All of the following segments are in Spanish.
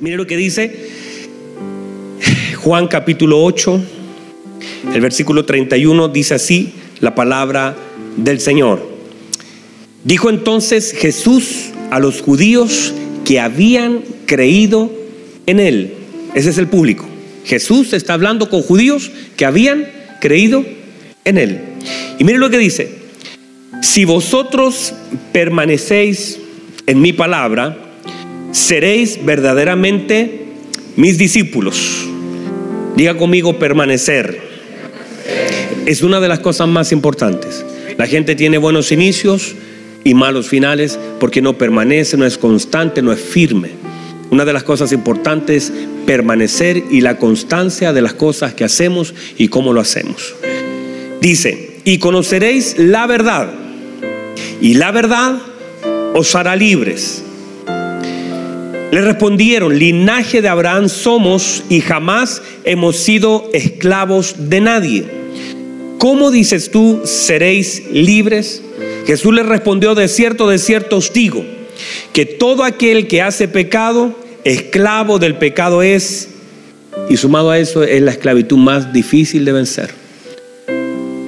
Mire lo que dice Juan capítulo 8, el versículo 31 dice así la palabra del Señor. Dijo entonces Jesús a los judíos que habían creído en él. Ese es el público. Jesús está hablando con judíos que habían creído en él. Y mire lo que dice. Si vosotros permanecéis en mi palabra, seréis verdaderamente mis discípulos. Diga conmigo permanecer. Es una de las cosas más importantes. La gente tiene buenos inicios y malos finales porque no permanece, no es constante, no es firme. Una de las cosas importantes es permanecer y la constancia de las cosas que hacemos y cómo lo hacemos. Dice, y conoceréis la verdad, y la verdad os hará libres. Le respondieron, linaje de Abraham somos y jamás hemos sido esclavos de nadie. ¿Cómo dices tú, seréis libres? Jesús le respondió, de cierto, de cierto os digo, que todo aquel que hace pecado, esclavo del pecado es, y sumado a eso es la esclavitud más difícil de vencer.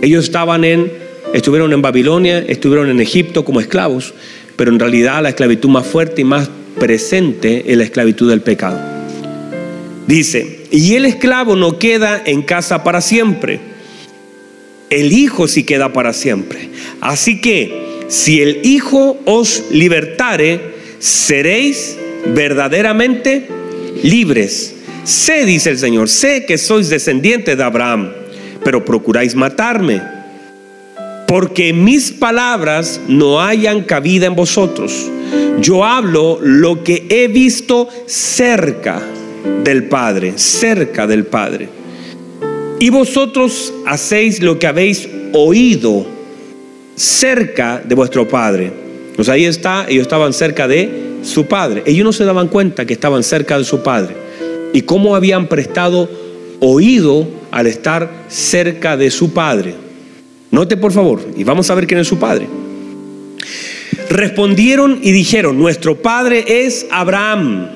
Ellos estaban en, estuvieron en Babilonia, estuvieron en Egipto como esclavos, pero en realidad la esclavitud más fuerte y más presente en la esclavitud del pecado. Dice, y el esclavo no queda en casa para siempre, el hijo sí queda para siempre. Así que si el hijo os libertare, seréis verdaderamente libres. Sé, dice el Señor, sé que sois descendientes de Abraham, pero procuráis matarme, porque mis palabras no hayan cabida en vosotros. Yo hablo lo que he visto cerca del Padre, cerca del Padre. Y vosotros hacéis lo que habéis oído cerca de vuestro Padre. Pues ahí está, ellos estaban cerca de su Padre. Ellos no se daban cuenta que estaban cerca de su Padre. Y cómo habían prestado oído al estar cerca de su Padre. Note por favor, y vamos a ver quién es su Padre. Respondieron y dijeron, nuestro padre es Abraham.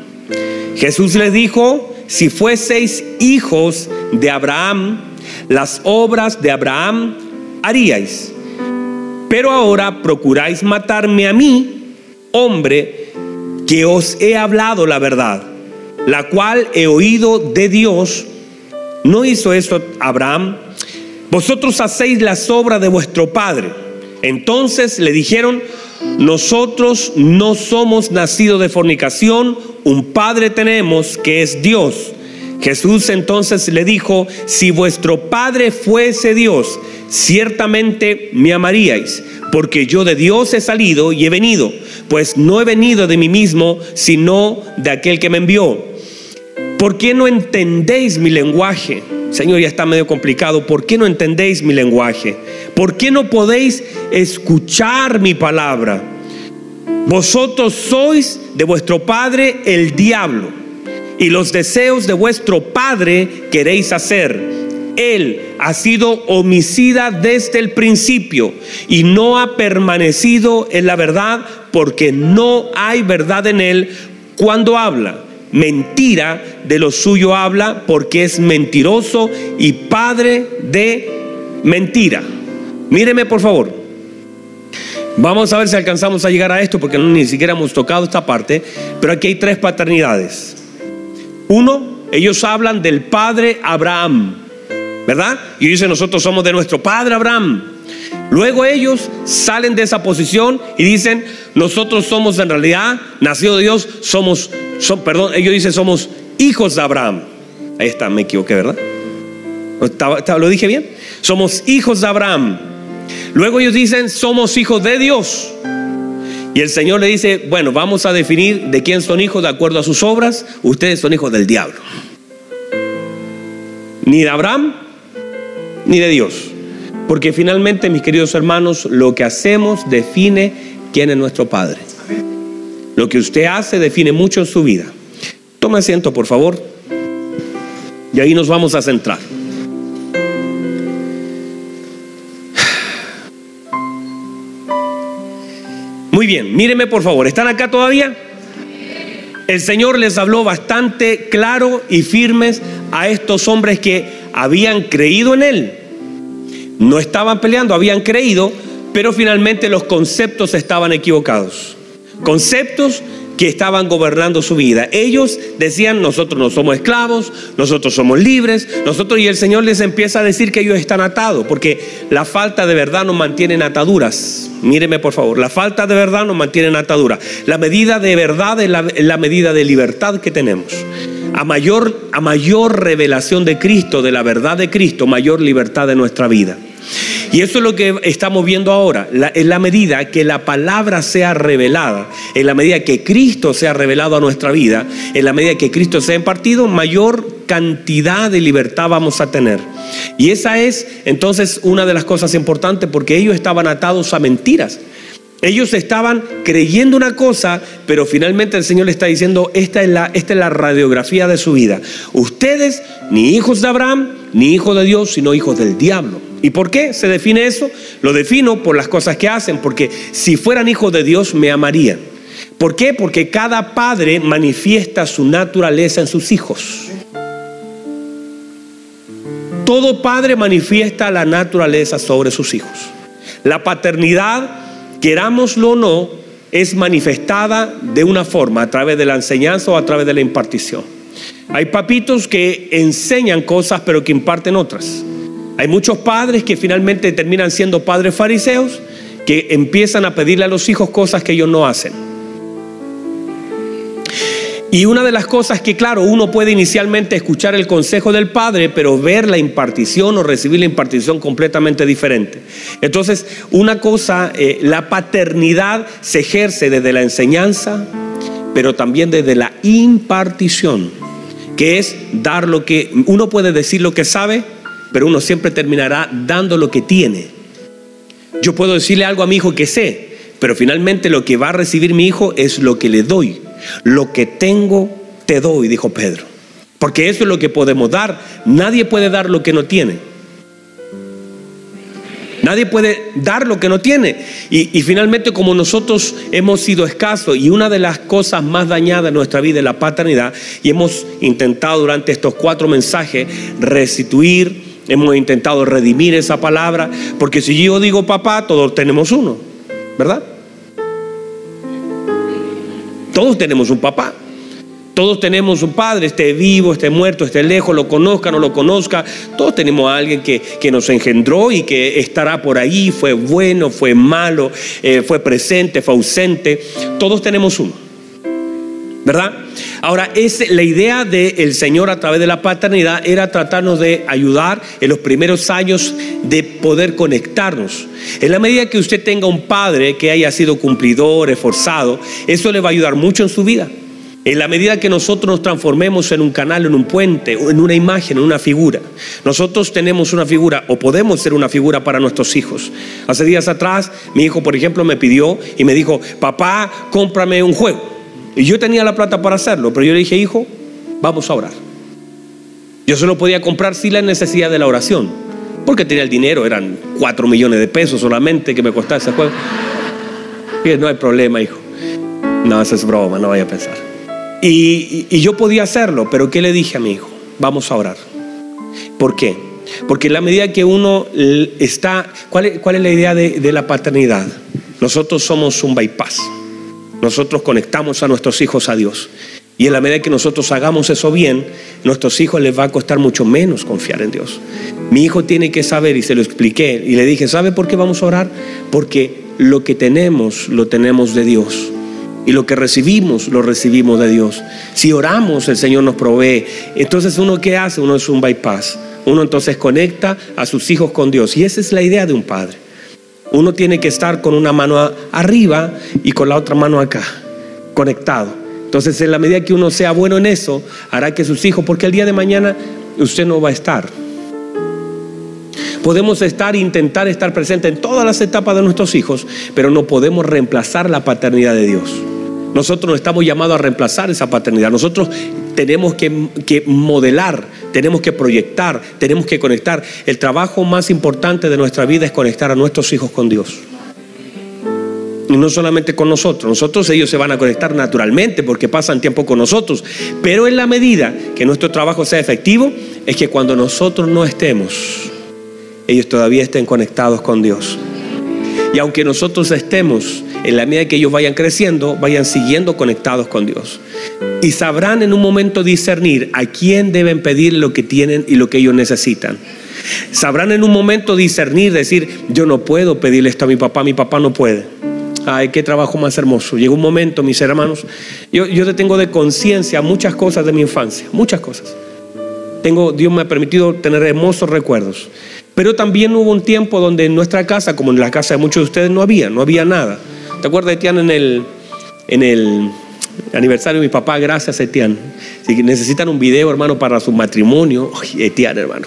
Jesús les dijo, si fueseis hijos de Abraham, las obras de Abraham haríais. Pero ahora procuráis matarme a mí, hombre, que os he hablado la verdad, la cual he oído de Dios. ¿No hizo eso Abraham? Vosotros hacéis las obras de vuestro padre. Entonces le dijeron, nosotros no somos nacidos de fornicación, un Padre tenemos que es Dios. Jesús entonces le dijo, si vuestro Padre fuese Dios, ciertamente me amaríais, porque yo de Dios he salido y he venido, pues no he venido de mí mismo, sino de aquel que me envió. ¿Por qué no entendéis mi lenguaje? Señor, ya está medio complicado. ¿Por qué no entendéis mi lenguaje? ¿Por qué no podéis escuchar mi palabra? Vosotros sois de vuestro padre el diablo y los deseos de vuestro padre queréis hacer. Él ha sido homicida desde el principio y no ha permanecido en la verdad porque no hay verdad en él cuando habla mentira de lo suyo habla porque es mentiroso y padre de mentira. Míreme por favor. Vamos a ver si alcanzamos a llegar a esto porque no, ni siquiera hemos tocado esta parte, pero aquí hay tres paternidades. Uno, ellos hablan del padre Abraham, ¿verdad? Y dicen nosotros somos de nuestro padre Abraham. Luego ellos salen de esa posición y dicen, nosotros somos en realidad, nacido de Dios, somos son, perdón, ellos dicen somos hijos de Abraham. Ahí está, me equivoqué, ¿verdad? ¿Lo dije bien? Somos hijos de Abraham. Luego ellos dicen somos hijos de Dios. Y el Señor le dice, bueno, vamos a definir de quién son hijos de acuerdo a sus obras. Ustedes son hijos del diablo. Ni de Abraham, ni de Dios. Porque finalmente, mis queridos hermanos, lo que hacemos define quién es nuestro Padre. Lo que usted hace define mucho en su vida. Tome asiento, por favor. Y ahí nos vamos a centrar. Muy bien, míreme por favor. ¿Están acá todavía? El Señor les habló bastante claro y firmes a estos hombres que habían creído en Él. No estaban peleando, habían creído, pero finalmente los conceptos estaban equivocados. Conceptos que estaban gobernando su vida. Ellos decían, nosotros no somos esclavos, nosotros somos libres, nosotros y el Señor les empieza a decir que ellos están atados, porque la falta de verdad nos mantiene en ataduras. Míreme por favor, la falta de verdad nos mantiene en ataduras. La medida de verdad es la, la medida de libertad que tenemos. A mayor, a mayor revelación de Cristo, de la verdad de Cristo, mayor libertad de nuestra vida. Y eso es lo que estamos viendo ahora. en la medida que la palabra sea revelada, en la medida que Cristo sea revelado a nuestra vida, en la medida que Cristo sea impartido, mayor cantidad de libertad vamos a tener. Y esa es entonces una de las cosas importantes porque ellos estaban atados a mentiras. Ellos estaban creyendo una cosa, pero finalmente el Señor le está diciendo, esta es, la, esta es la radiografía de su vida. Ustedes, ni hijos de Abraham, ni hijos de Dios, sino hijos del diablo. ¿Y por qué se define eso? Lo defino por las cosas que hacen, porque si fueran hijos de Dios me amarían. ¿Por qué? Porque cada padre manifiesta su naturaleza en sus hijos. Todo padre manifiesta la naturaleza sobre sus hijos. La paternidad querámoslo o no, es manifestada de una forma, a través de la enseñanza o a través de la impartición. Hay papitos que enseñan cosas pero que imparten otras. Hay muchos padres que finalmente terminan siendo padres fariseos que empiezan a pedirle a los hijos cosas que ellos no hacen. Y una de las cosas que, claro, uno puede inicialmente escuchar el consejo del padre, pero ver la impartición o recibir la impartición completamente diferente. Entonces, una cosa, eh, la paternidad se ejerce desde la enseñanza, pero también desde la impartición, que es dar lo que, uno puede decir lo que sabe, pero uno siempre terminará dando lo que tiene. Yo puedo decirle algo a mi hijo que sé, pero finalmente lo que va a recibir mi hijo es lo que le doy. Lo que tengo, te doy, dijo Pedro. Porque eso es lo que podemos dar. Nadie puede dar lo que no tiene. Nadie puede dar lo que no tiene. Y, finalmente, como nosotros hemos sido escasos y una de las cosas más dañadas en nuestra vida es la paternidad, y hemos intentado durante estos cuatro mensajes restituir, hemos intentado redimir esa palabra, porque si yo digo papá, todos tenemos uno, ¿verdad? Todos tenemos un papá. Todos tenemos un padre, esté vivo, esté muerto, esté lejos, lo conozca, no lo conozca. Todos tenemos a alguien que, nos engendró y que estará por ahí, fue bueno, fue malo, eh, fue presente, fue ausente. Todos tenemos uno. ¿Verdad? Ahora, es, la idea del Señor a través de la paternidad era tratarnos de ayudar en los primeros años de poder conectarnos. En la medida que usted tenga un padre que haya sido cumplidor, esforzado, eso le va a ayudar mucho en su vida. En la medida que nosotros nos transformemos en un canal, en un puente, en una imagen, en una figura, nosotros tenemos una figura o podemos ser una figura para nuestros hijos. Hace días atrás, mi hijo, por ejemplo, me pidió y me dijo, papá, cómprame un juego. Y yo tenía la plata para hacerlo, pero yo le dije, hijo, vamos a orar. Yo solo podía comprar sin la necesidad de la oración, porque tenía el dinero, eran cuatro millones de pesos solamente que me costaba ese juego. Y no hay problema, hijo. No, eso es broma, no vaya a pensar. Y, yo podía hacerlo, pero ¿qué le dije a mi hijo? Vamos a orar. ¿Por qué? Porque en la medida que uno está, ¿cuál es, cuál es la idea de, de la paternidad? Nosotros somos un bypass. Nosotros conectamos a nuestros hijos a Dios. Y en la medida que nosotros hagamos eso bien, nuestros hijos les va a costar mucho menos confiar en Dios. Mi hijo tiene que saber, y se lo expliqué, y le dije, ¿sabe por qué vamos a orar? Porque lo que tenemos, lo tenemos de Dios. Y lo que recibimos, lo recibimos de Dios. Si oramos, el Señor nos provee. Entonces, ¿uno qué hace? Uno es un bypass. Uno entonces conecta a sus hijos con Dios. Y esa es la idea de un padre. Uno tiene que estar con una mano arriba y con la otra mano acá, conectado. Entonces, en la medida que uno sea bueno en eso, hará que sus hijos, porque el día de mañana usted no va a estar. Podemos estar intentar estar presente en todas las etapas de nuestros hijos, pero no podemos reemplazar la paternidad de Dios. Nosotros no estamos llamados a reemplazar esa paternidad. Nosotros tenemos que, que, modelar, tenemos que proyectar, tenemos que conectar. El trabajo más importante de nuestra vida es conectar a nuestros hijos con Dios. Y no solamente con nosotros, nosotros ellos se van a conectar naturalmente porque pasan tiempo con nosotros, pero en la medida que nuestro trabajo sea efectivo, es que cuando nosotros no estemos, ellos todavía estén conectados con Dios. Y aunque nosotros estemos, en la medida que ellos vayan creciendo, vayan siguiendo conectados con Dios. Y sabrán en un momento discernir a quién deben pedir lo que tienen y lo que ellos necesitan. Sabrán en un momento discernir, decir, yo no puedo pedirle esto a mi papá, mi papá no puede. Ay, qué trabajo más hermoso. Llegó un momento, mis hermanos, yo, yo tengo de conciencia muchas cosas de mi infancia, muchas cosas. Tengo, Dios me ha permitido tener hermosos recuerdos. Pero también hubo un tiempo donde en nuestra casa, como en la casa de muchos de ustedes, no había, no había nada. ¿Te acuerdas, Etienne, en el, en el aniversario de mi papá? Gracias, Etienne. Si necesitan un video, hermano, para su matrimonio, Etienne, hermano.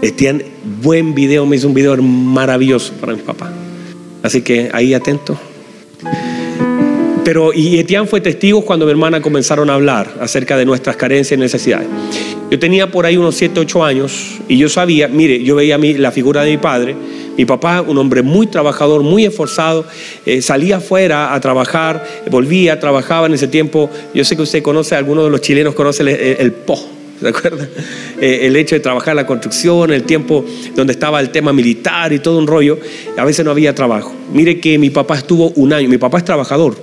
Etienne, buen video, me hizo un video maravilloso para mi papá. Así que ahí atento. Pero, y Etienne fue testigo cuando mi hermana comenzaron a hablar acerca de nuestras carencias y necesidades. Yo tenía por ahí unos 7, 8 años y yo sabía, mire, yo veía la figura de mi padre, mi papá, un hombre muy trabajador, muy esforzado, eh, salía afuera a trabajar, volvía, trabajaba en ese tiempo. Yo sé que usted conoce, algunos de los chilenos conocen el, PO, ¿se acuerda? Eh, el hecho de trabajar la construcción, el tiempo donde estaba el tema militar y todo un rollo, a veces no había trabajo. Mire que mi papá estuvo un año, mi papá es trabajador,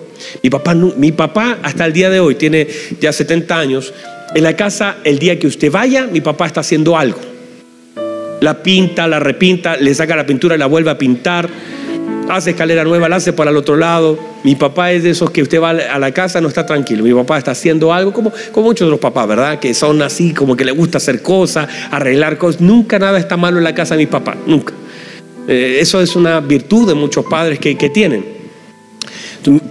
mi papá, mi papá hasta el día de hoy tiene ya 70 años, en la casa el día que usted vaya, mi papá está haciendo algo la pinta, la repinta, le saca la pintura y la vuelve a pintar, hace escalera nueva, la hace para el otro lado. Mi papá es de esos que usted va a la casa, no está tranquilo. Mi papá está haciendo algo, como, como muchos los papás, ¿verdad? Que son así, como que le gusta hacer cosas, arreglar cosas. Nunca nada está malo en la casa de mi papá, nunca. Eh, eso es una virtud de muchos padres que, que tienen.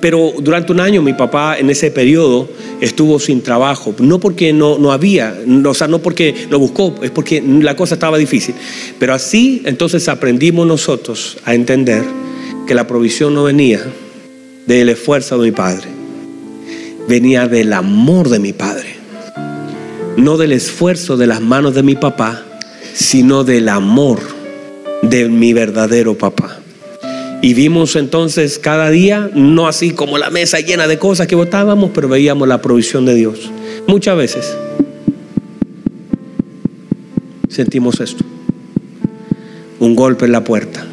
Pero durante un año mi papá en ese periodo estuvo sin trabajo, no porque no, no había, o sea, no porque lo buscó, es porque la cosa estaba difícil. Pero así entonces aprendimos nosotros a entender que la provisión no venía del esfuerzo de mi padre, venía del amor de mi padre, no del esfuerzo de las manos de mi papá, sino del amor de mi verdadero papá. Y vimos entonces cada día, no así como la mesa llena de cosas que votábamos, pero veíamos la provisión de Dios. Muchas veces sentimos esto. Un golpe en la puerta.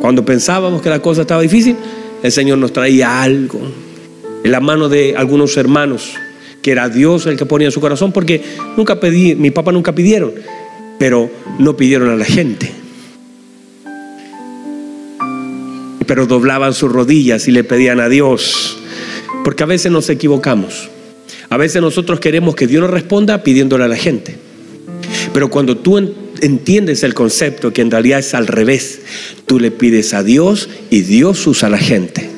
Cuando pensábamos que la cosa estaba difícil, el Señor nos traía algo. En la mano de algunos hermanos, que era Dios el que ponía en su corazón, porque nunca pedí, mi papá nunca pidieron, pero no pidieron a la gente pero doblaban sus rodillas y le pedían a Dios. Porque a veces nos equivocamos. A veces nosotros queremos que Dios nos responda pidiéndole a la gente. Pero cuando tú entiendes el concepto que en realidad es al revés, tú le pides a Dios y Dios usa a la gente.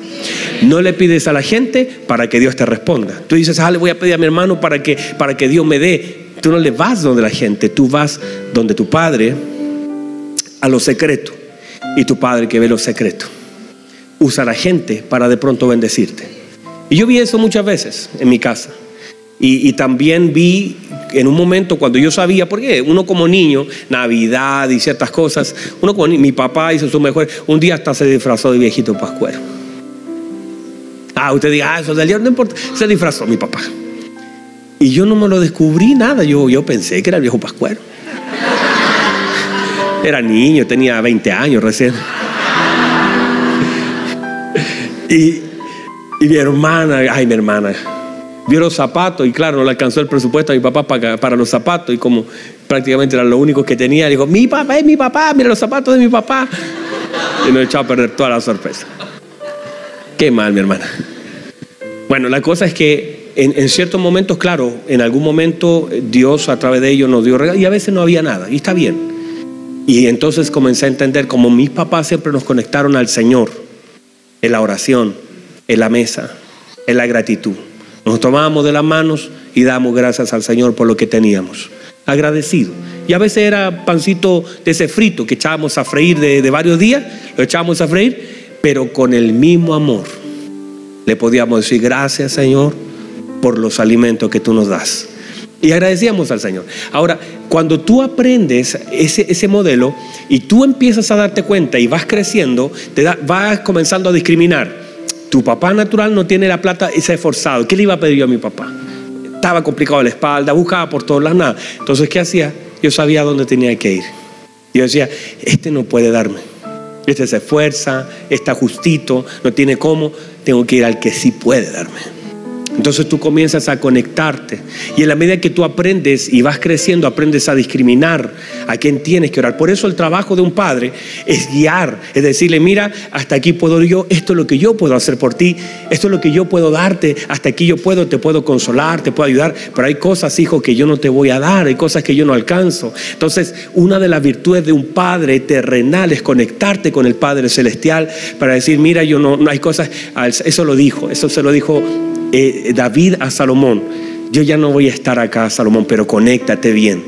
No le pides a la gente para que Dios te responda. Tú dices, ah, le voy a pedir a mi hermano para que, para que Dios me dé. Tú no le vas donde la gente, tú vas donde tu padre a lo secreto y tu padre que ve lo secreto usa la gente para de pronto bendecirte. Y yo vi eso muchas veces en mi casa. Y, también vi en un momento cuando yo sabía, porque uno como niño, Navidad y ciertas cosas, uno como mi papá hizo su mejor, un día hasta se disfrazó de viejito pascuero. Ah, usted diga, ah, eso del día no importa, se disfrazó mi papá. Y yo no me lo descubrí nada, yo, yo pensé que era el viejo pascuero. Era niño, tenía 20 años recién. Y, mi hermana, ay, mi hermana, vio los zapatos y claro, no le alcanzó el presupuesto a mi papá para, para los zapatos y como prácticamente era lo único que tenía, dijo, mi papá es mi papá, mira los zapatos de mi papá. Y nos echó a perder toda la sorpresa. Qué mal, mi hermana. Bueno, la cosa es que en, en, ciertos momentos, claro, en algún momento Dios a través de ellos nos dio regalos y a veces no había nada, y está bien. Y entonces comencé a entender como mis papás siempre nos conectaron al Señor en la oración, en la mesa, en la gratitud. Nos tomábamos de las manos y damos gracias al Señor por lo que teníamos. Agradecido. Y a veces era pancito de ese frito que echábamos a freír de, varios días, lo echábamos a freír, pero con el mismo amor. Le podíamos decir gracias Señor por los alimentos que tú nos das. Y agradecíamos al Señor. Ahora, cuando tú aprendes ese, ese modelo y tú empiezas a darte cuenta y vas creciendo, te vas comenzando a discriminar. Tu papá natural no tiene la plata y se ha esforzado. ¿Qué le iba a pedir yo a mi papá? Estaba complicado la espalda, buscaba por todas las nada. Entonces, ¿qué hacía? Yo sabía dónde tenía que ir. Yo decía, este no puede darme. Este se esfuerza, está justito, no tiene cómo. Tengo que ir al que sí puede darme. Entonces tú comienzas a conectarte y en la medida que tú aprendes y vas creciendo, aprendes a discriminar a quién tienes que orar. Por eso el trabajo de un padre es guiar, es decirle, mira, hasta aquí puedo yo, esto es lo que yo puedo hacer por ti, esto es lo que yo puedo darte, hasta aquí yo puedo, te puedo consolar, te puedo ayudar, pero hay cosas, hijo, que yo no te voy a dar, hay cosas que yo no alcanzo. Entonces, una de las virtudes de un padre terrenal es conectarte con el Padre Celestial para decir, mira, yo no, no hay cosas, eso lo dijo, eso se lo dijo eh, David a Salomón, yo ya no voy a estar acá, Salomón, pero conéctate bien.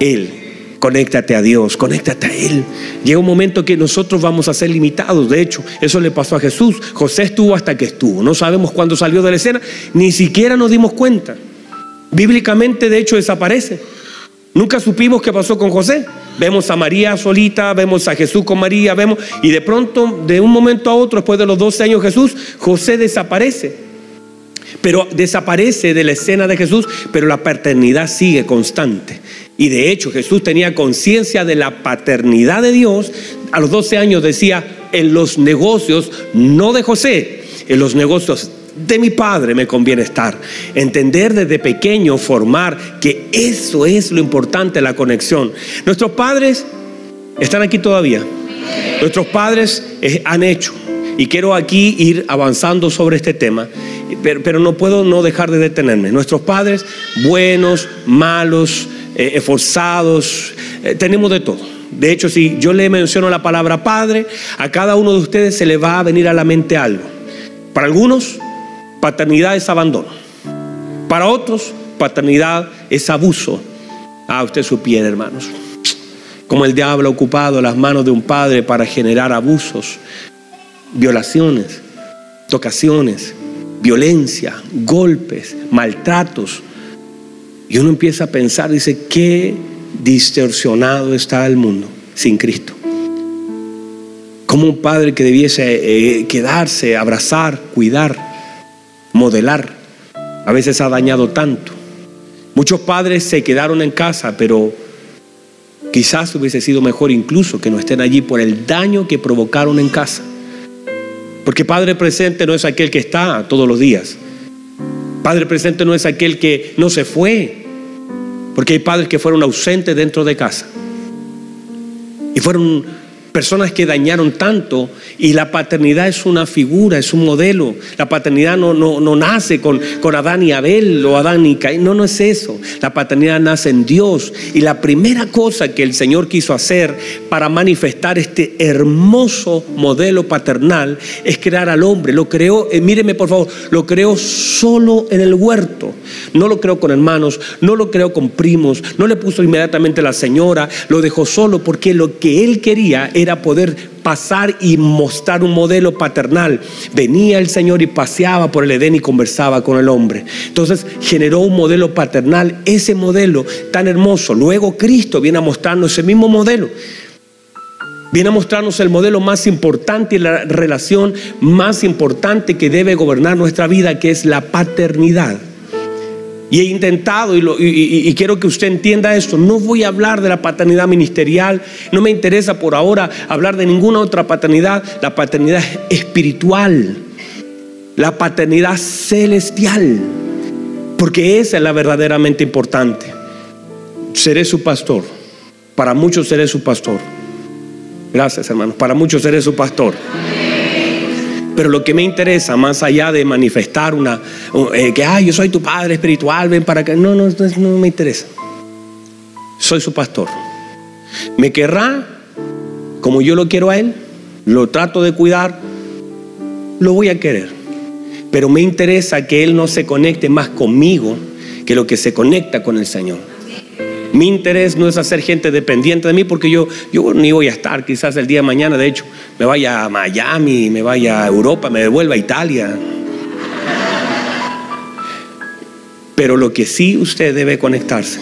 Él, conéctate a Dios, conéctate a Él. Llega un momento que nosotros vamos a ser limitados. De hecho, eso le pasó a Jesús. José estuvo hasta que estuvo. No sabemos cuándo salió de la escena, ni siquiera nos dimos cuenta. Bíblicamente, de hecho, desaparece. Nunca supimos qué pasó con José. Vemos a María solita, vemos a Jesús con María, vemos, y de pronto, de un momento a otro, después de los 12 años Jesús, José desaparece pero desaparece de la escena de Jesús, pero la paternidad sigue constante. Y de hecho Jesús tenía conciencia de la paternidad de Dios. A los 12 años decía, en los negocios, no de José, en los negocios de mi padre me conviene estar. Entender desde pequeño, formar que eso es lo importante, la conexión. Nuestros padres están aquí todavía. Nuestros padres eh, han hecho. Y quiero aquí ir avanzando sobre este tema pero, no puedo no dejar de detenerme. Nuestros padres, buenos, malos, eh, esforzados, eh, tenemos de todo. De hecho, si yo le menciono la palabra padre, a cada uno de ustedes se le va a venir a la mente algo. Para algunos, paternidad es abandono. Para otros, paternidad es abuso. Ah, usted supiera, hermanos. Como el diablo ha ocupado las manos de un padre para generar abusos, violaciones, tocaciones, violencia, golpes, maltratos. Y uno empieza a pensar, dice, qué distorsionado está el mundo sin Cristo. Como un padre que debiese eh, quedarse, abrazar, cuidar, modelar, a veces ha dañado tanto. Muchos padres se quedaron en casa, pero quizás hubiese sido mejor incluso que no estén allí por el daño que provocaron en casa. Porque Padre presente no es aquel que está todos los días. Padre presente no es aquel que no se fue. Porque hay padres que fueron ausentes dentro de casa. Y fueron personas que dañaron tanto y la paternidad es una figura, es un modelo. La paternidad no, no, no nace con, con, Adán y Abel o Adán y Caín, no, no es eso. La paternidad nace en Dios y la primera cosa que el Señor quiso hacer para manifestar este hermoso modelo paternal es crear al hombre. Lo creó, eh, míreme por favor, lo creó solo en el huerto. No lo creó con hermanos, no lo creó con primos, no le puso inmediatamente la señora, lo dejó solo porque lo que él quería era poder pasar y mostrar un modelo paternal. Venía el Señor y paseaba por el Edén y conversaba con el hombre. Entonces generó un modelo paternal, ese modelo tan hermoso. Luego Cristo viene a mostrarnos ese mismo modelo. Viene a mostrarnos el modelo más importante y la relación más importante que debe gobernar nuestra vida, que es la paternidad. Y he intentado, y, quiero que usted entienda esto, no voy a hablar de la paternidad ministerial, no me interesa por ahora hablar de ninguna otra paternidad, la paternidad espiritual, la paternidad celestial, porque esa es la verdaderamente importante. Seré su pastor, para muchos seré su pastor. Gracias hermanos, para muchos seré su pastor. Pero lo que me interesa, más allá de manifestar una, eh, que, yo soy tu padre espiritual, ven para que, no, no, no me interesa. Soy su pastor. Me querrá como yo lo quiero a él, lo trato de cuidar, lo voy a querer. Pero me interesa que él no se conecte más conmigo que lo que se conecta con el Señor. Mi interés no es hacer gente dependiente de mí porque yo, yo ni voy a estar quizás el día de mañana, de hecho, me vaya a Miami, me vaya a Europa, me devuelva a Italia. Pero lo que sí usted debe conectarse.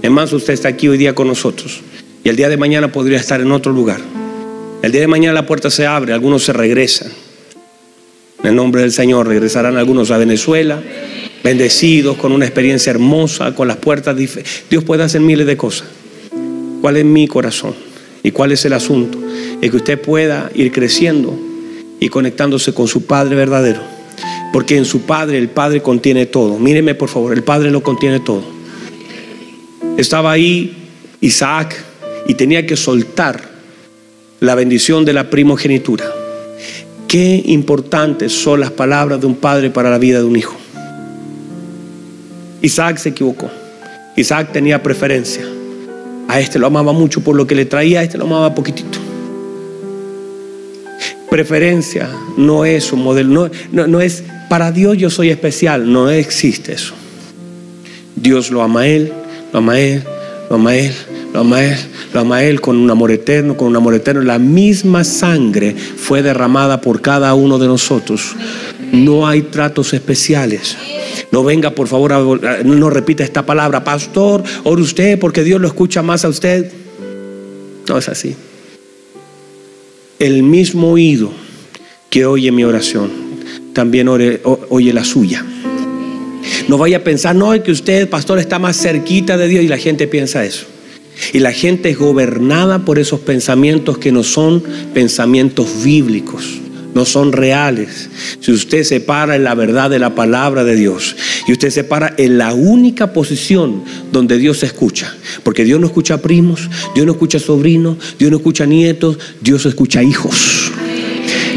Es más, usted está aquí hoy día con nosotros y el día de mañana podría estar en otro lugar. El día de mañana la puerta se abre, algunos se regresan. En el nombre del Señor regresarán algunos a Venezuela, bendecidos, con una experiencia hermosa, con las puertas. Dios puede hacer miles de cosas. ¿Cuál es mi corazón? ¿Y cuál es el asunto? Es que usted pueda ir creciendo y conectándose con su Padre verdadero. Porque en su Padre el Padre contiene todo. Míreme por favor, el Padre lo contiene todo. Estaba ahí Isaac y tenía que soltar la bendición de la primogenitura. Qué importantes son las palabras de un padre para la vida de un hijo. Isaac se equivocó. Isaac tenía preferencia. A este lo amaba mucho por lo que le traía, a este lo amaba poquitito. Preferencia no es un modelo, no, no es para Dios yo soy especial, no existe eso. Dios lo ama a él, lo ama a él, lo ama a él, lo ama a él, lo ama a él con un amor eterno, con un amor eterno. La misma sangre fue derramada por cada uno de nosotros. No hay tratos especiales. No venga, por favor, no repita esta palabra, pastor, ore usted porque Dios lo escucha más a usted. No es así. El mismo oído que oye mi oración, también oye la suya. No vaya a pensar, no, es que usted, pastor, está más cerquita de Dios y la gente piensa eso. Y la gente es gobernada por esos pensamientos que no son pensamientos bíblicos, no son reales. Si usted se para en la verdad de la palabra de Dios y usted se para en la única posición donde Dios escucha, porque Dios no escucha primos, Dios no escucha sobrinos, Dios no escucha nietos, Dios escucha hijos.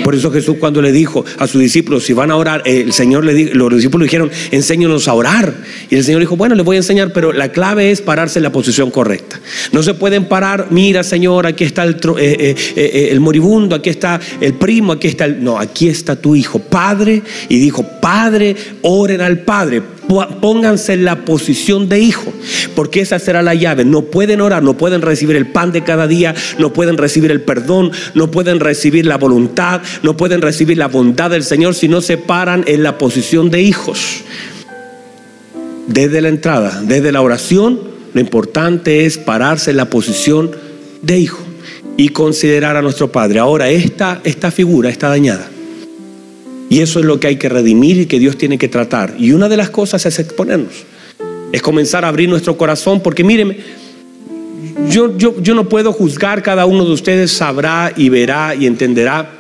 Por eso Jesús cuando le dijo a sus discípulos, si van a orar, eh, el Señor le dijo, los discípulos dijeron, enséñanos a orar. Y el Señor dijo, bueno, les voy a enseñar, pero la clave es pararse en la posición correcta. No se pueden parar, mira Señor, aquí está el, eh, eh, el moribundo, aquí está el primo, aquí está el... No, aquí está tu hijo, Padre. Y dijo, Padre, oren al Padre Pónganse en la posición de hijo, porque esa será la llave. No pueden orar, no pueden recibir el pan de cada día, no pueden recibir el perdón, no pueden recibir la voluntad, no pueden recibir la bondad del Señor si no se paran en la posición de hijos. Desde la entrada, desde la oración, lo importante es pararse en la posición de hijo y considerar a nuestro Padre. Ahora, esta, esta figura está dañada. Y eso es lo que hay que redimir y que Dios tiene que tratar. Y una de las cosas es exponernos. Es comenzar a abrir nuestro corazón, porque míreme, yo, yo, yo no puedo juzgar, cada uno de ustedes sabrá y verá y entenderá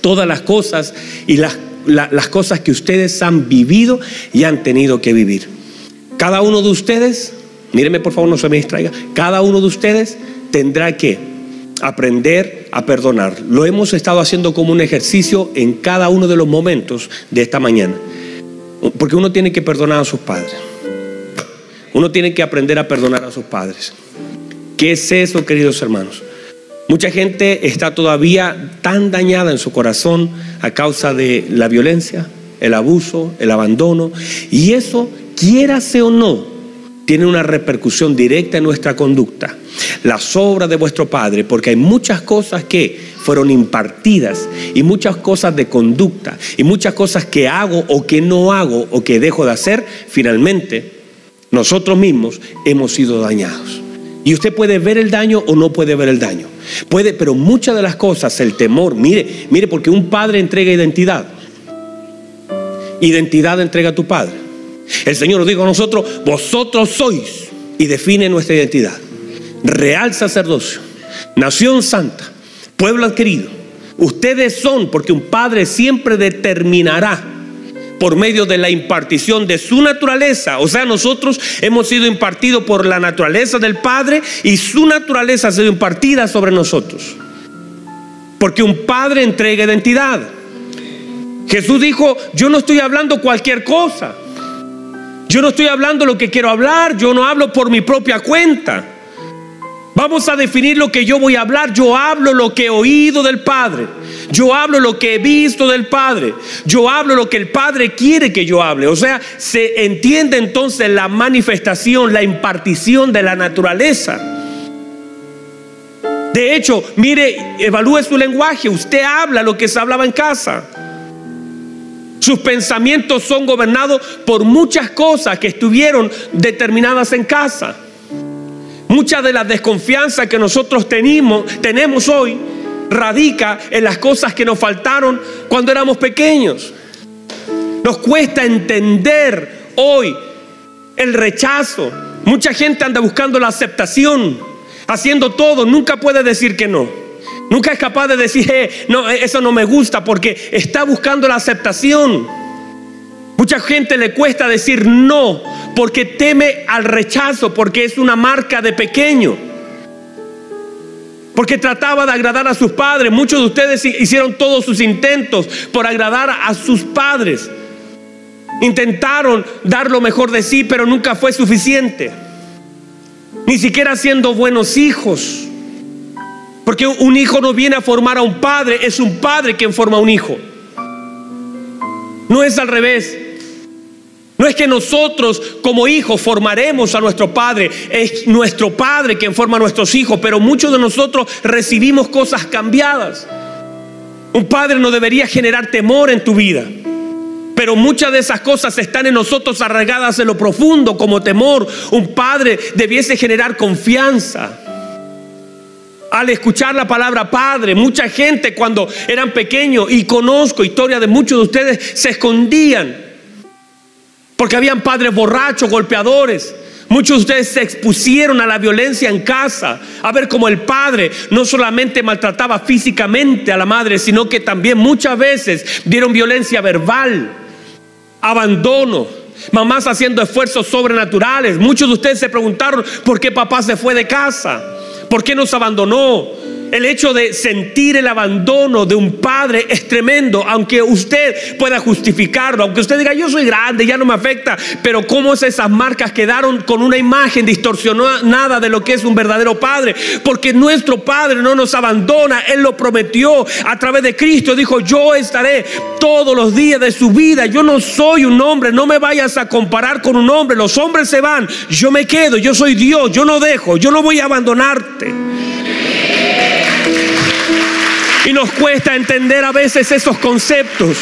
todas las cosas y las, las cosas que ustedes han vivido y han tenido que vivir. Cada uno de ustedes, míreme por favor, no se me distraiga, cada uno de ustedes tendrá que aprender a perdonar. Lo hemos estado haciendo como un ejercicio en cada uno de los momentos de esta mañana. Porque uno tiene que perdonar a sus padres. Uno tiene que aprender a perdonar a sus padres. ¿Qué es eso, queridos hermanos? Mucha gente está todavía tan dañada en su corazón a causa de la violencia, el abuso, el abandono. Y eso, quiérase o no, tiene una repercusión directa en nuestra conducta las obras de vuestro Padre, porque hay muchas cosas que fueron impartidas y muchas cosas de conducta y muchas cosas que hago o que no hago o que dejo de hacer, finalmente nosotros mismos hemos sido dañados. Y usted puede ver el daño o no puede ver el daño. Puede, pero muchas de las cosas, el temor, mire, mire, porque un padre entrega identidad. Identidad entrega a tu padre. El Señor nos dijo a nosotros, vosotros sois y define nuestra identidad real sacerdocio, nación santa, pueblo adquirido. Ustedes son, porque un padre siempre determinará por medio de la impartición de su naturaleza. O sea, nosotros hemos sido impartidos por la naturaleza del Padre y su naturaleza ha sido impartida sobre nosotros. Porque un Padre entrega identidad. Jesús dijo, yo no estoy hablando cualquier cosa. Yo no estoy hablando lo que quiero hablar, yo no hablo por mi propia cuenta. Vamos a definir lo que yo voy a hablar. Yo hablo lo que he oído del Padre. Yo hablo lo que he visto del Padre. Yo hablo lo que el Padre quiere que yo hable. O sea, se entiende entonces la manifestación, la impartición de la naturaleza. De hecho, mire, evalúe su lenguaje. Usted habla lo que se hablaba en casa. Sus pensamientos son gobernados por muchas cosas que estuvieron determinadas en casa. Mucha de la desconfianza que nosotros tenemos, tenemos hoy radica en las cosas que nos faltaron cuando éramos pequeños. Nos cuesta entender hoy el rechazo. Mucha gente anda buscando la aceptación, haciendo todo, nunca puede decir que no. Nunca es capaz de decir, eh, no, eso no me gusta, porque está buscando la aceptación. Mucha gente le cuesta decir no, porque teme al rechazo, porque es una marca de pequeño. Porque trataba de agradar a sus padres. Muchos de ustedes hicieron todos sus intentos por agradar a sus padres. Intentaron dar lo mejor de sí, pero nunca fue suficiente. Ni siquiera siendo buenos hijos. Porque un hijo no viene a formar a un padre, es un padre quien forma a un hijo. No es al revés. No es que nosotros como hijos formaremos a nuestro padre, es nuestro padre quien forma a nuestros hijos, pero muchos de nosotros recibimos cosas cambiadas. Un padre no debería generar temor en tu vida, pero muchas de esas cosas están en nosotros arraigadas en lo profundo como temor. Un padre debiese generar confianza al escuchar la palabra padre. Mucha gente cuando eran pequeños, y conozco historia de muchos de ustedes, se escondían. Porque habían padres borrachos, golpeadores. Muchos de ustedes se expusieron a la violencia en casa, a ver cómo el padre no solamente maltrataba físicamente a la madre, sino que también muchas veces dieron violencia verbal, abandono, mamás haciendo esfuerzos sobrenaturales. Muchos de ustedes se preguntaron por qué papá se fue de casa. ¿Por qué nos abandonó? El hecho de sentir el abandono de un padre es tremendo, aunque usted pueda justificarlo, aunque usted diga yo soy grande, ya no me afecta, pero cómo esas marcas quedaron con una imagen distorsionada de lo que es un verdadero padre, porque nuestro padre no nos abandona, él lo prometió a través de Cristo, dijo yo estaré todos los días de su vida, yo no soy un hombre, no me vayas a comparar con un hombre, los hombres se van, yo me quedo, yo soy Dios, yo no dejo, yo no voy a abandonarte. Y nos cuesta entender a veces esos conceptos.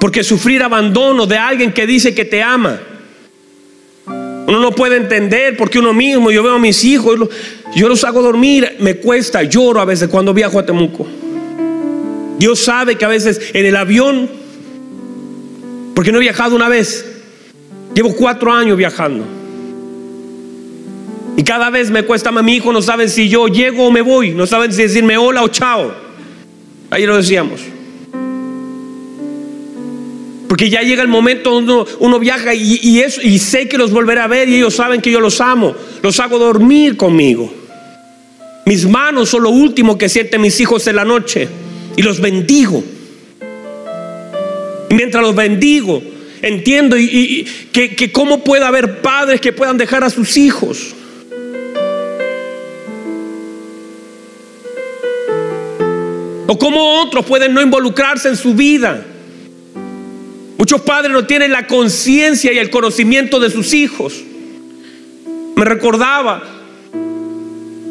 Porque sufrir abandono de alguien que dice que te ama. Uno no puede entender porque uno mismo, yo veo a mis hijos, yo los hago dormir, me cuesta, lloro a veces cuando viajo a Temuco. Dios sabe que a veces en el avión, porque no he viajado una vez, llevo cuatro años viajando. Y cada vez me cuesta más. Mi hijo no saben si yo llego o me voy. No saben si decirme hola o chao. Ahí lo decíamos. Porque ya llega el momento donde uno, viaja y, eso, y sé que los volveré a ver y ellos saben que yo los amo. Los hago dormir conmigo. Mis manos son lo último que sienten mis hijos en la noche. Y los bendigo. Y mientras los bendigo, entiendo que cómo puede haber padres que puedan dejar a sus hijos. O cómo otros pueden no involucrarse en su vida. Muchos padres no tienen la conciencia y el conocimiento de sus hijos. Me recordaba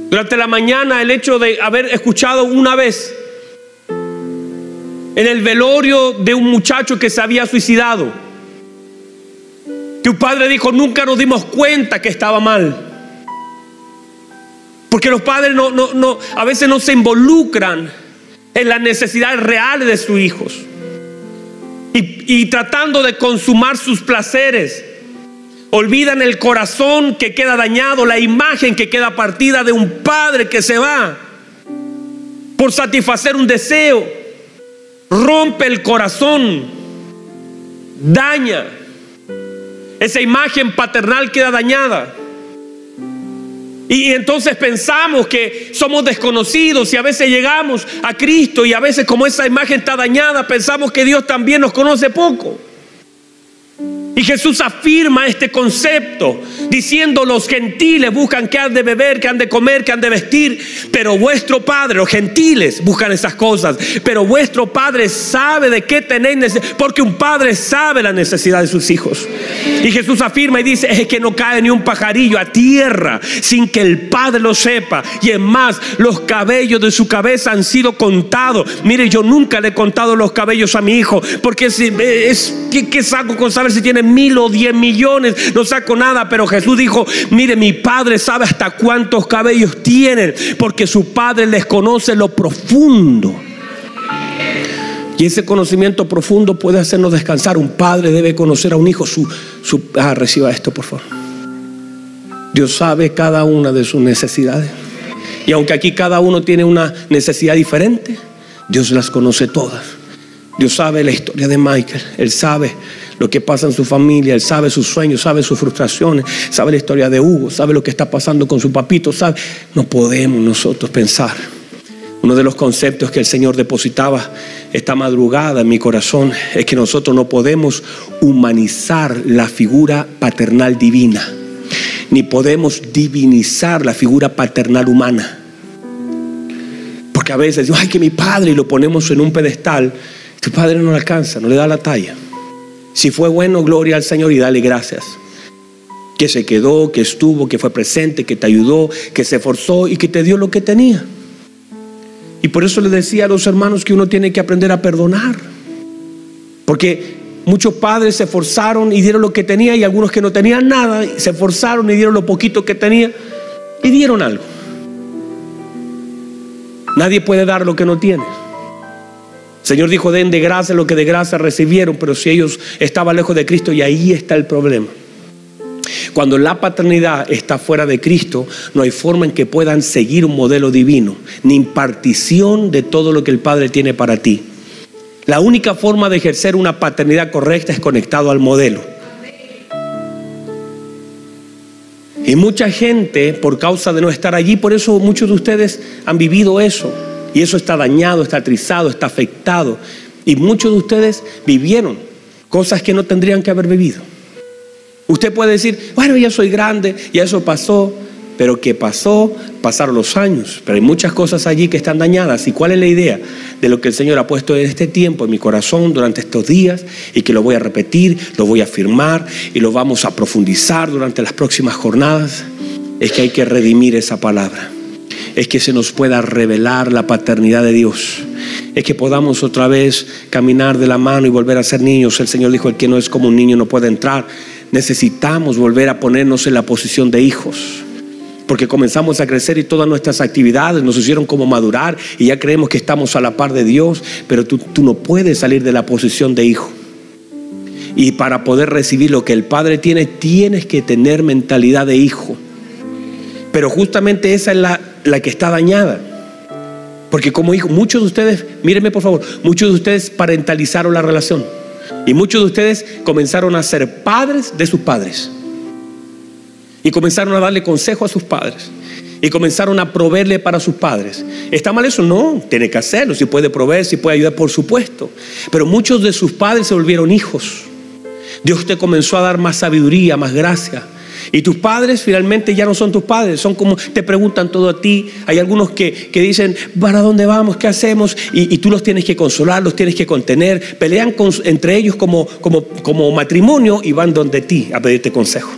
durante la mañana el hecho de haber escuchado una vez en el velorio de un muchacho que se había suicidado. Que un padre dijo, nunca nos dimos cuenta que estaba mal. Porque los padres no, no, no, a veces no se involucran en las necesidades reales de sus hijos. Y, tratando de consumar sus placeres, olvidan el corazón que queda dañado, la imagen que queda partida de un padre que se va por satisfacer un deseo, rompe el corazón, daña. Esa imagen paternal queda dañada. Y entonces pensamos que somos desconocidos y a veces llegamos a Cristo y a veces como esa imagen está dañada, pensamos que Dios también nos conoce poco. Y Jesús afirma este concepto diciendo los gentiles buscan que han de beber, que han de comer, que han de vestir, pero vuestro Padre, los gentiles buscan esas cosas, pero vuestro Padre sabe de qué tenéis necesidad, porque un padre sabe la necesidad de sus hijos. Y Jesús afirma y dice, es que no cae ni un pajarillo a tierra sin que el Padre lo sepa. Y es más, los cabellos de su cabeza han sido contados. Mire, yo nunca le he contado los cabellos a mi hijo, porque es, es ¿qué, saco con saber si tiene mil o diez millones? No saco nada, pero Jesús dijo, mire, mi Padre sabe hasta cuántos cabellos tienen, porque su Padre les conoce lo profundo. Y ese conocimiento profundo puede hacernos descansar. Un padre debe conocer a un hijo. Su, su, ah, reciba esto, por favor. Dios sabe cada una de sus necesidades. Y aunque aquí cada uno tiene una necesidad diferente, Dios las conoce todas. Dios sabe la historia de Michael. Él sabe lo que pasa en su familia. Él sabe sus sueños, sabe sus frustraciones, sabe la historia de Hugo, sabe lo que está pasando con su papito. Sabe. No podemos nosotros pensar uno de los conceptos que el Señor depositaba esta madrugada en mi corazón es que nosotros no podemos humanizar la figura paternal divina, ni podemos divinizar la figura paternal humana. Porque a veces ay, que mi padre, y lo ponemos en un pedestal, tu padre no le alcanza, no le da la talla. Si fue bueno, gloria al Señor y dale gracias. Que se quedó, que estuvo, que fue presente, que te ayudó, que se esforzó y que te dio lo que tenía. Y por eso le decía a los hermanos que uno tiene que aprender a perdonar. Porque muchos padres se esforzaron y dieron lo que tenía y algunos que no tenían nada se esforzaron y dieron lo poquito que tenía y dieron algo. Nadie puede dar lo que no tiene. Señor dijo, den de gracia lo que de gracia recibieron, pero si ellos estaban lejos de Cristo y ahí está el problema. Cuando la paternidad está fuera de Cristo, no hay forma en que puedan seguir un modelo divino, ni impartición de todo lo que el Padre tiene para ti. La única forma de ejercer una paternidad correcta es conectado al modelo. Y mucha gente, por causa de no estar allí, por eso muchos de ustedes han vivido eso. Y eso está dañado, está trizado, está afectado. Y muchos de ustedes vivieron cosas que no tendrían que haber vivido. Usted puede decir, bueno, ya soy grande, ya eso pasó, pero ¿qué pasó? Pasaron los años, pero hay muchas cosas allí que están dañadas. ¿Y cuál es la idea de lo que el Señor ha puesto en este tiempo en mi corazón durante estos días y que lo voy a repetir, lo voy a afirmar y lo vamos a profundizar durante las próximas jornadas? Es que hay que redimir esa palabra. Es que se nos pueda revelar la paternidad de Dios es que podamos otra vez caminar de la mano y volver a ser niños. El Señor dijo, el que no es como un niño no puede entrar necesitamos volver a ponernos en la posición de hijos. Porque comenzamos a crecer y todas nuestras actividades nos hicieron como madurar y ya creemos que estamos a la par de Dios, pero tú, tú no puedes salir de la posición de hijo. Y para poder recibir lo que el Padre tiene, tienes que tener mentalidad de hijo. Pero justamente esa es la, la que está dañada. Porque como hijo, muchos de ustedes, mírenme por favor, muchos de ustedes parentalizaron la relación. Y muchos de ustedes comenzaron a ser padres de sus padres. Y comenzaron a darle consejo a sus padres. Y comenzaron a proveerle para sus padres. ¿Está mal eso? No, tiene que hacerlo. Si puede proveer, si puede ayudar, por supuesto. Pero muchos de sus padres se volvieron hijos. Dios te comenzó a dar más sabiduría, más gracia. Y tus padres finalmente ya no son tus padres, son como te preguntan todo a ti. Hay algunos que, dicen, ¿para dónde vamos? ¿Qué hacemos? Y, tú los tienes que consolar, los tienes que contener. Pelean entre ellos como, como, como matrimonio y van donde ti a pedirte consejo.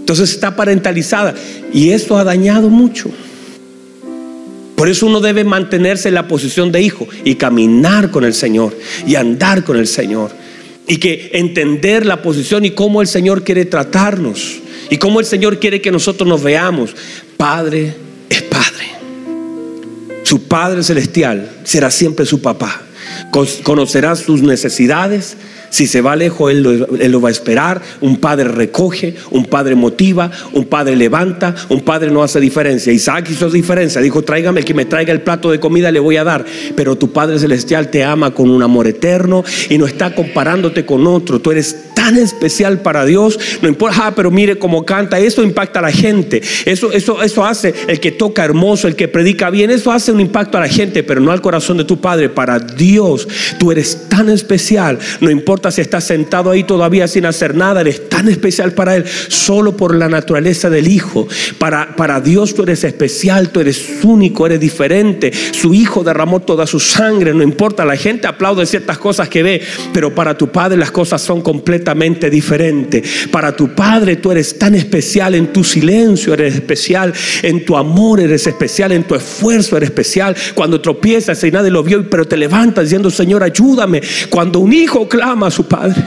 Entonces está parentalizada y eso ha dañado mucho. Por eso uno debe mantenerse en la posición de hijo y caminar con el Señor y andar con el Señor. Y que entender la posición y cómo el Señor quiere tratarnos. Y cómo el Señor quiere que nosotros nos veamos. Padre es Padre. Su Padre Celestial será siempre su papá. Conocerá sus necesidades, si se va lejos, él lo, va a esperar. Un padre recoge, un padre motiva, un padre levanta, un padre no hace diferencia. Isaac hizo diferencia. Dijo, tráigame el que me traiga el plato de comida, le voy a dar. Pero tu Padre Celestial te ama con un amor eterno y no está comparándote con otro. Tú eres tan especial para Dios. No importa, ah, pero mire cómo canta. Eso impacta a la gente. Eso, eso, eso hace el que toca hermoso, el que predica bien. Eso hace un impacto a la gente, pero no al corazón de tu Padre. Para Dios Tú eres tan especial. No importa si estás sentado ahí todavía sin hacer nada, eres tan especial para Él, solo por la naturaleza del Hijo. Para, para Dios tú eres especial, tú eres único, eres diferente. Su Hijo derramó toda su sangre, no importa, la gente aplaude ciertas cosas que ve, pero para tu Padre las cosas son completamente diferentes. Para tu Padre tú eres tan especial en tu silencio, eres especial en tu amor, eres especial en tu esfuerzo, eres especial cuando tropiezas y nadie lo vio, pero te levantas diciendo, Señor, ayúdame. Cuando un hijo clama a su Padre.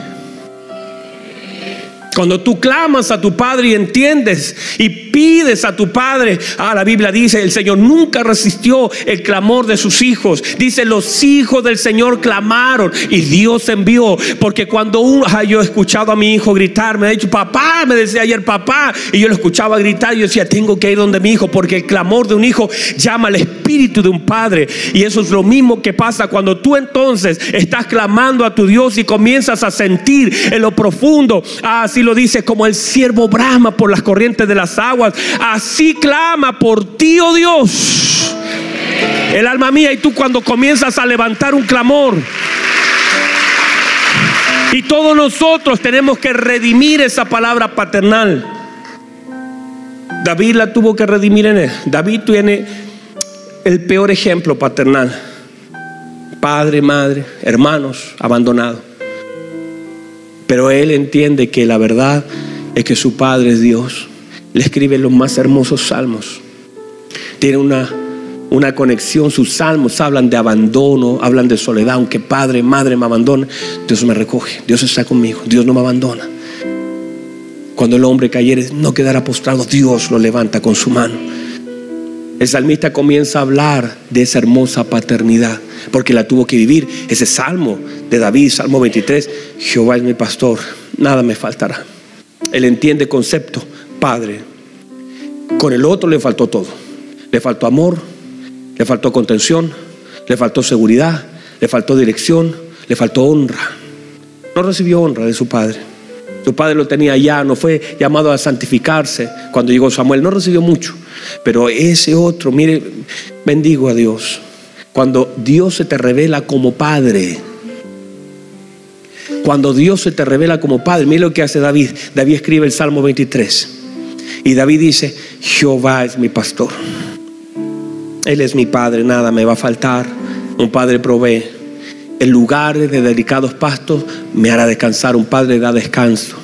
Cuando tú clamas a tu Padre y entiendes y pides a tu Padre, ah, la Biblia dice, el Señor nunca resistió el clamor de sus hijos. Dice, los hijos del Señor clamaron y Dios envió. Porque cuando un, ah, yo he escuchado a mi hijo gritar, me ha dicho, papá, me decía ayer papá, y yo lo escuchaba gritar yo decía, tengo que ir donde mi hijo, porque el clamor de un hijo llama al espíritu de un padre. Y eso es lo mismo que pasa cuando tú entonces estás clamando a tu Dios y comienzas a sentir en lo profundo, así lo dice, como el siervo brama por las corrientes de las aguas, así clama por ti, oh Dios. El alma mía y tú cuando comienzas a levantar un clamor, y todos nosotros tenemos que redimir esa palabra paternal. David la tuvo que redimir en él. David tiene el peor ejemplo paternal. Padre, madre, hermanos abandonados. Pero él entiende que la verdad es que su padre es Dios. Le escribe los más hermosos salmos. Tiene una, una conexión. Sus salmos hablan de abandono, hablan de soledad. Aunque padre, madre me abandona, Dios me recoge. Dios está conmigo. Dios no me abandona. Cuando el hombre cayere, no quedará postrado. Dios lo levanta con su mano. El salmista comienza a hablar de esa hermosa paternidad, porque la tuvo que vivir. Ese salmo de David, Salmo 23, Jehová es mi pastor, nada me faltará. Él entiende concepto, Padre. Con el otro le faltó todo. Le faltó amor, le faltó contención, le faltó seguridad, le faltó dirección, le faltó honra. No recibió honra de su padre. Su padre lo tenía ya, no fue llamado a santificarse cuando llegó Samuel, no recibió mucho. Pero ese otro, mire, bendigo a Dios. Cuando Dios se te revela como Padre, cuando Dios se te revela como Padre, mire lo que hace David. David escribe el Salmo 23. Y David dice, Jehová es mi pastor. Él es mi Padre, nada me va a faltar. Un Padre provee. En lugares de delicados pastos me hará descansar. Un Padre da descanso.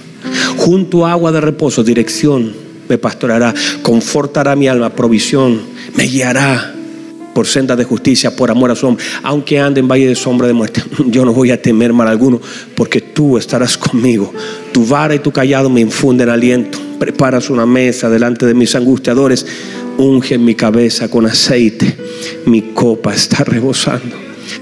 Junto a agua de reposo, dirección me pastorará, confortará mi alma, provisión, me guiará por senda de justicia, por amor a su hombre. Aunque ande en valle de sombra de muerte, yo no voy a temer mal alguno, porque tú estarás conmigo. Tu vara y tu callado me infunden aliento. Preparas una mesa delante de mis angustiadores. Unge mi cabeza con aceite. Mi copa está rebosando.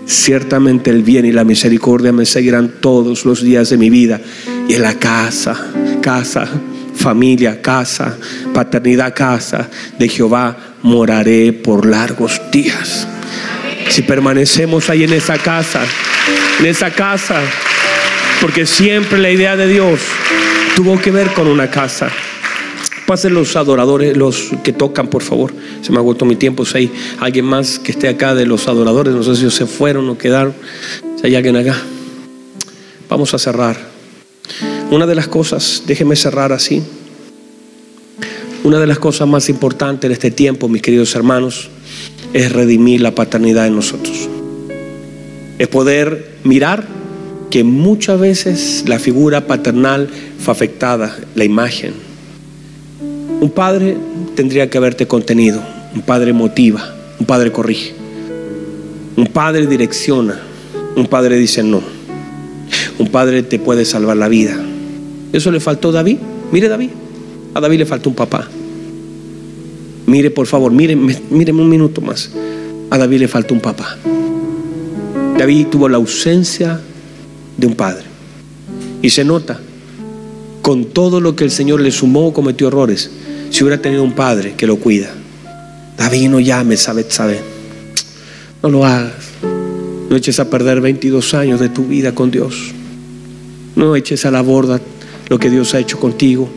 Ciertamente el bien y la misericordia me seguirán todos los días de mi vida. Y en la casa, casa familia, casa, paternidad, casa de Jehová, moraré por largos días. Si permanecemos ahí en esa casa, en esa casa, porque siempre la idea de Dios tuvo que ver con una casa. Pasen los adoradores, los que tocan, por favor. Se me agotó mi tiempo. Si hay alguien más que esté acá de los adoradores, no sé si se fueron o quedaron. Si hay alguien acá. Vamos a cerrar. Una de las cosas, déjeme cerrar así, una de las cosas más importantes en este tiempo, mis queridos hermanos, es redimir la paternidad en nosotros. Es poder mirar que muchas veces la figura paternal fue afectada, la imagen. Un padre tendría que haberte contenido, un padre motiva, un padre corrige, un padre direcciona, un padre dice no, un padre te puede salvar la vida. Eso le faltó a David. Mire David. A David le faltó un papá. Mire, por favor, míreme, míreme un minuto más. A David le faltó un papá. David tuvo la ausencia de un padre. Y se nota, con todo lo que el Señor le sumó, cometió errores. Si hubiera tenido un padre que lo cuida. David, no llame, sabe, sabe. No lo hagas. No eches a perder 22 años de tu vida con Dios. No eches a la borda lo que Dios ha hecho contigo.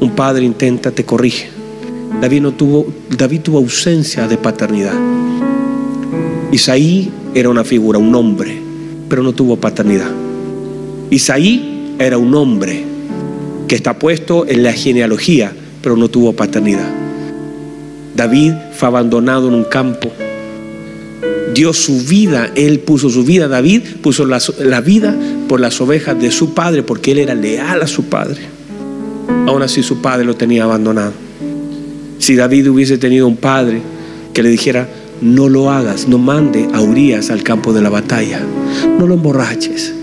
Un padre intenta, te corrige. David, no tuvo, David tuvo ausencia de paternidad. Isaí era una figura, un hombre, pero no tuvo paternidad. Isaí era un hombre que está puesto en la genealogía, pero no tuvo paternidad. David fue abandonado en un campo. Dio su vida, él puso su vida, David puso la, la vida por las ovejas de su padre, porque él era leal a su padre. Aún así su padre lo tenía abandonado. Si David hubiese tenido un padre que le dijera, no lo hagas, no mande a Urias al campo de la batalla, no lo emborraches.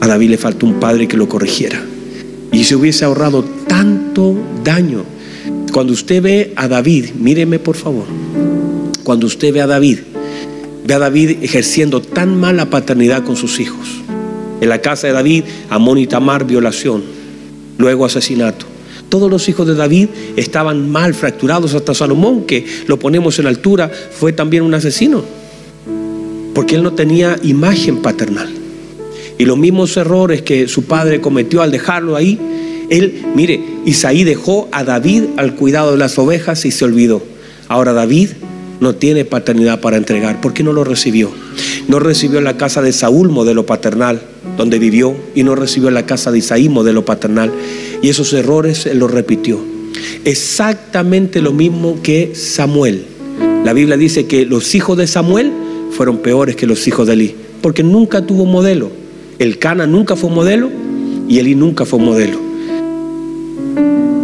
A David le faltó un padre que lo corrigiera y se hubiese ahorrado tanto daño. Cuando usted ve a David, míreme por favor, cuando usted ve a David, ve a David ejerciendo tan mala paternidad con sus hijos. En la casa de David, Amón y Tamar, violación, luego asesinato. Todos los hijos de David estaban mal fracturados, hasta Salomón, que lo ponemos en altura, fue también un asesino, porque él no tenía imagen paternal. Y los mismos errores que su padre cometió al dejarlo ahí, él, mire, Isaí dejó a David al cuidado de las ovejas y se olvidó. Ahora David no tiene paternidad para entregar. ¿Por qué no lo recibió? No recibió la casa de Saúl modelo paternal, donde vivió, y no recibió la casa de Isaí modelo paternal. Y esos errores él los repitió. Exactamente lo mismo que Samuel. La Biblia dice que los hijos de Samuel fueron peores que los hijos de Elí, porque nunca tuvo modelo. El Cana nunca fue modelo y Elí nunca fue modelo.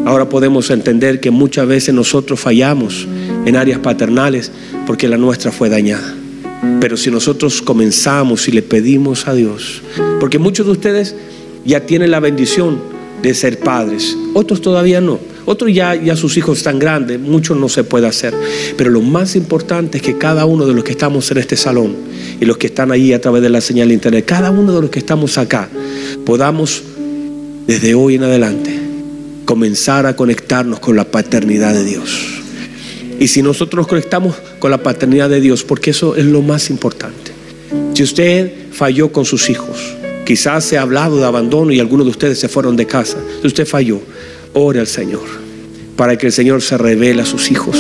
Ahora podemos entender que muchas veces nosotros fallamos en áreas paternales porque la nuestra fue dañada. Pero si nosotros comenzamos y le pedimos a Dios, porque muchos de ustedes ya tienen la bendición de ser padres, otros todavía no. Otros ya, ya sus hijos están grandes, muchos no se puede hacer. Pero lo más importante es que cada uno de los que estamos en este salón y los que están ahí a través de la señal de internet, cada uno de los que estamos acá, podamos desde hoy en adelante comenzar a conectarnos con la paternidad de Dios. Y si nosotros nos conectamos con la paternidad de Dios, porque eso es lo más importante. Si usted falló con sus hijos, quizás se ha hablado de abandono y algunos de ustedes se fueron de casa, si usted falló, ore al Señor, para que el Señor se revele a sus hijos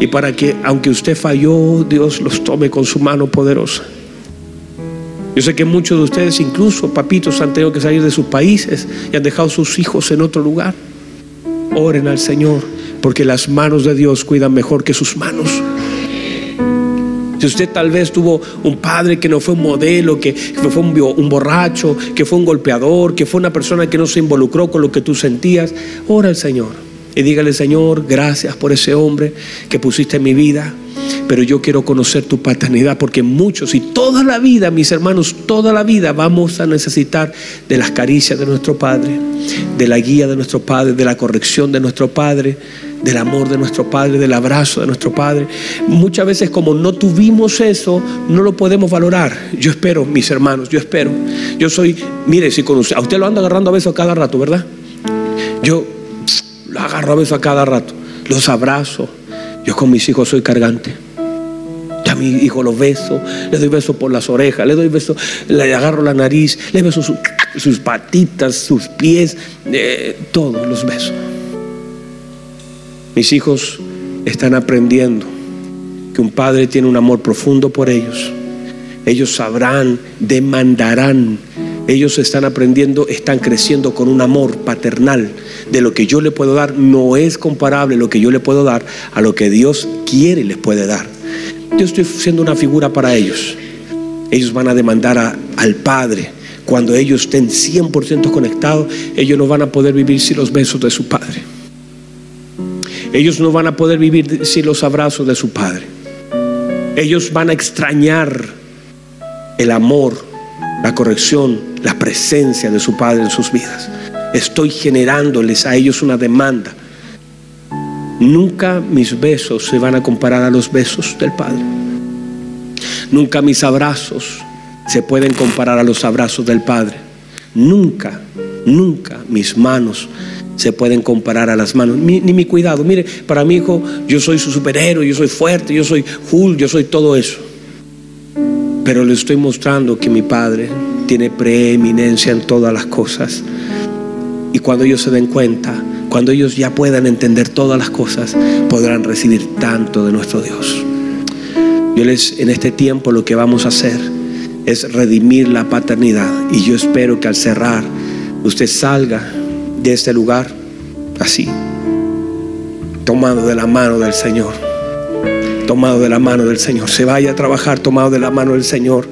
y para que, aunque usted falló, Dios los tome con su mano poderosa. Yo sé que muchos de ustedes, incluso papitos, han tenido que salir de sus países y han dejado sus hijos en otro lugar. Oren al Señor, porque las manos de Dios cuidan mejor que sus manos. Si usted tal vez tuvo un padre que no fue un modelo, que fue un, un, borracho, que fue un golpeador, que fue una persona que no se involucró con lo que tú sentías, ora al Señor y dígale, Señor, gracias por ese hombre que pusiste en mi vida pero yo quiero conocer tu paternidad porque muchos y toda la vida, mis hermanos, toda la vida vamos a necesitar de las caricias de nuestro Padre, de la guía de nuestro Padre, de la corrección de nuestro Padre, del amor de nuestro Padre, del abrazo de nuestro Padre. Muchas veces como no tuvimos eso, no lo podemos valorar. Yo espero, mis hermanos, yo espero. Yo soy, mire, si con usted, a usted lo anda agarrando a besos a cada rato, ¿verdad? Yo lo agarro a besos a cada rato, los abrazo. Yo con mis hijos soy cargante a mi hijo los beso, le doy besos por las orejas, le doy besos, le agarro la nariz, le beso sus, patitas, sus pies, eh, todos los besos. Mis hijos están aprendiendo que un padre tiene un amor profundo por ellos. Ellos sabrán, demandarán. Ellos están aprendiendo, están creciendo con un amor paternal. De lo que yo le puedo dar no es comparable lo que yo le puedo dar a lo que Dios quiere y les puede dar. Yo estoy siendo una figura para ellos. Ellos van a demandar al Padre. Cuando ellos estén 100% conectados, ellos no van a poder vivir sin los besos de su Padre. Ellos no van a poder vivir sin los abrazos de su Padre. Ellos van a extrañar el amor, la corrección, la presencia de su Padre en sus vidas. Estoy generándoles a ellos una demanda Nunca mis besos se van a comparar a los besos del Padre. Nunca mis abrazos se pueden comparar a los abrazos del Padre. Nunca, nunca mis manos se pueden comparar a las manos, ni, mi cuidado. Mire, para mi hijo yo soy su superhéroe, yo soy fuerte, yo soy Hulk, yo soy todo eso. Pero le estoy mostrando que mi Padre tiene preeminencia en todas las cosas. Y cuando ellos se den cuenta, cuando ellos ya puedan entender todas las cosas, podrán recibir tanto de nuestro Dios. Yo les, en este tiempo lo que vamos a hacer es redimir la paternidad. Y yo espero que al cerrar usted salga de este lugar así, tomado de la mano del Señor, tomado de la mano del Señor. Se vaya a trabajar tomado de la mano del Señor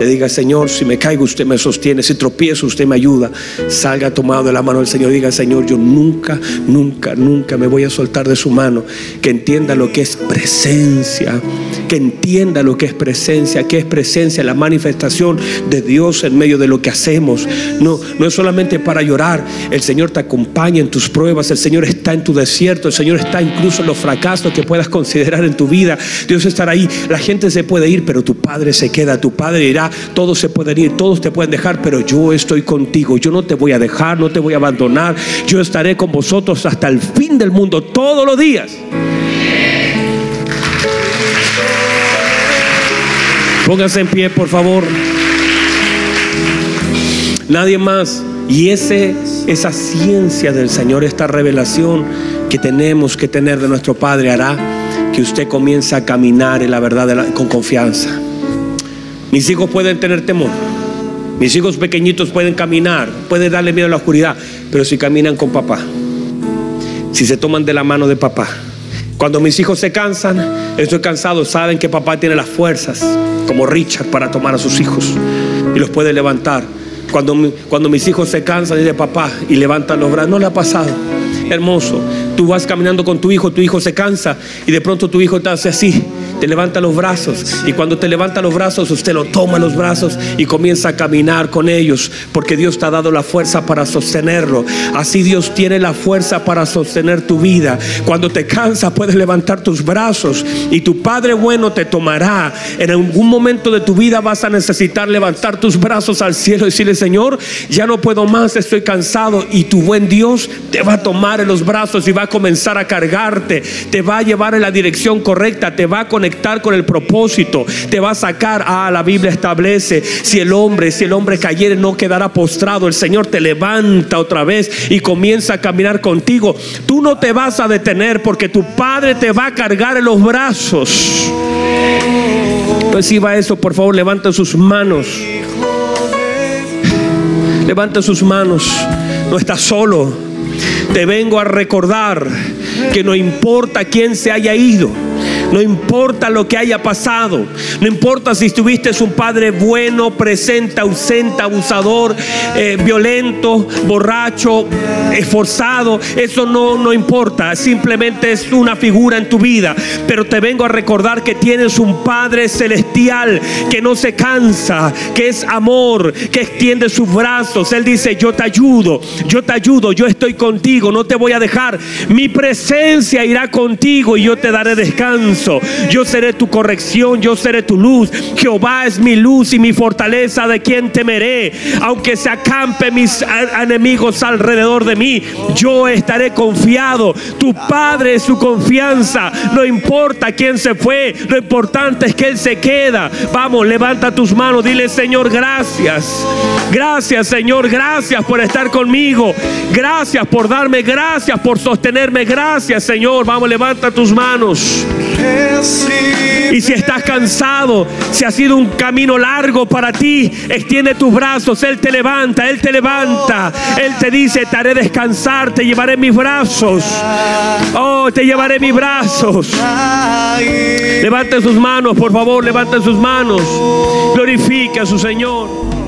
le diga, Señor, si me caigo usted me sostiene, si tropiezo usted me ayuda. Salga tomado de la mano del Señor. Diga, Señor, yo nunca, nunca, nunca me voy a soltar de su mano. Que entienda lo que es presencia. Que entienda lo que es presencia. Que es presencia, la manifestación de Dios en medio de lo que hacemos. No, no es solamente para llorar. El Señor te acompaña en tus pruebas. El Señor está en tu desierto. El Señor está incluso en los fracasos que puedas considerar en tu vida. Dios estará ahí. La gente se puede ir, pero tu Padre se queda. Tu Padre irá todos se pueden ir, todos te pueden dejar, pero yo estoy contigo. Yo no te voy a dejar, no te voy a abandonar. Yo estaré con vosotros hasta el fin del mundo, todos los días. Pónganse en pie, por favor. Nadie más. Y ese, esa ciencia del Señor, esta revelación que tenemos que tener de nuestro Padre hará que usted comience a caminar en la verdad con confianza. Mis hijos pueden tener temor. Mis hijos pequeñitos pueden caminar, pueden darle miedo a la oscuridad, pero si caminan con papá, si se toman de la mano de papá. Cuando mis hijos se cansan, estoy cansado, saben que papá tiene las fuerzas, como Richard, para tomar a sus hijos y los puede levantar. Cuando, cuando mis hijos se cansan, dice papá y levantan los brazos, no le ha pasado. Hermoso, tú vas caminando con tu hijo, tu hijo se cansa y de pronto tu hijo te hace así te levanta los brazos y cuando te levanta los brazos usted lo toma los brazos y comienza a caminar con ellos porque Dios te ha dado la fuerza para sostenerlo. Así Dios tiene la fuerza para sostener tu vida. Cuando te cansa puedes levantar tus brazos y tu Padre bueno te tomará. En algún momento de tu vida vas a necesitar levantar tus brazos al cielo y decirle, Señor, ya no puedo más, estoy cansado y tu buen Dios te va a tomar en los brazos y va a comenzar a cargarte, te va a llevar en la dirección correcta, te va a conectar con el propósito, te va a sacar. Ah, la Biblia establece, si el hombre, si el hombre cayere no quedará postrado, el Señor te levanta otra vez y comienza a caminar contigo. Tú no te vas a detener porque tu Padre te va a cargar en los brazos. Reciba eso, por favor, levanta sus manos. Levanta sus manos. No estás solo. Te vengo a recordar que no importa quién se haya ido no importa lo que haya pasado. No importa si estuviste un padre bueno, presente, ausente, abusador, eh, violento, borracho, esforzado. Eso no, no importa. Simplemente es una figura en tu vida. Pero te vengo a recordar que tienes un Padre celestial que no se cansa, que es amor, que extiende sus brazos. Él dice, yo te ayudo, yo te ayudo, yo estoy contigo, no te voy a dejar. Mi presencia irá contigo y yo te daré Yo seré tu corrección, yo seré tu luz. Jehová es mi luz y mi fortaleza de quien temeré. Aunque se acampe mis enemigos alrededor de mí, yo estaré confiado. Tu Padre es su confianza. No importa quién se fue, lo importante es que Él se queda. Vamos, levanta tus manos, dile Señor, gracias. Gracias Señor, gracias por estar conmigo. Gracias por darme, gracias por sostenerme. Gracias Señor. Vamos, levanta tus manos. Y si estás cansado, si ha sido un camino largo para ti, extiende tus brazos, Él te levanta, Él te levanta, Él te dice, te haré descansar, te llevaré mis brazos. Oh, te llevaré mis brazos. Levanten sus manos, por favor, levanten sus manos. Glorifica a su Señor.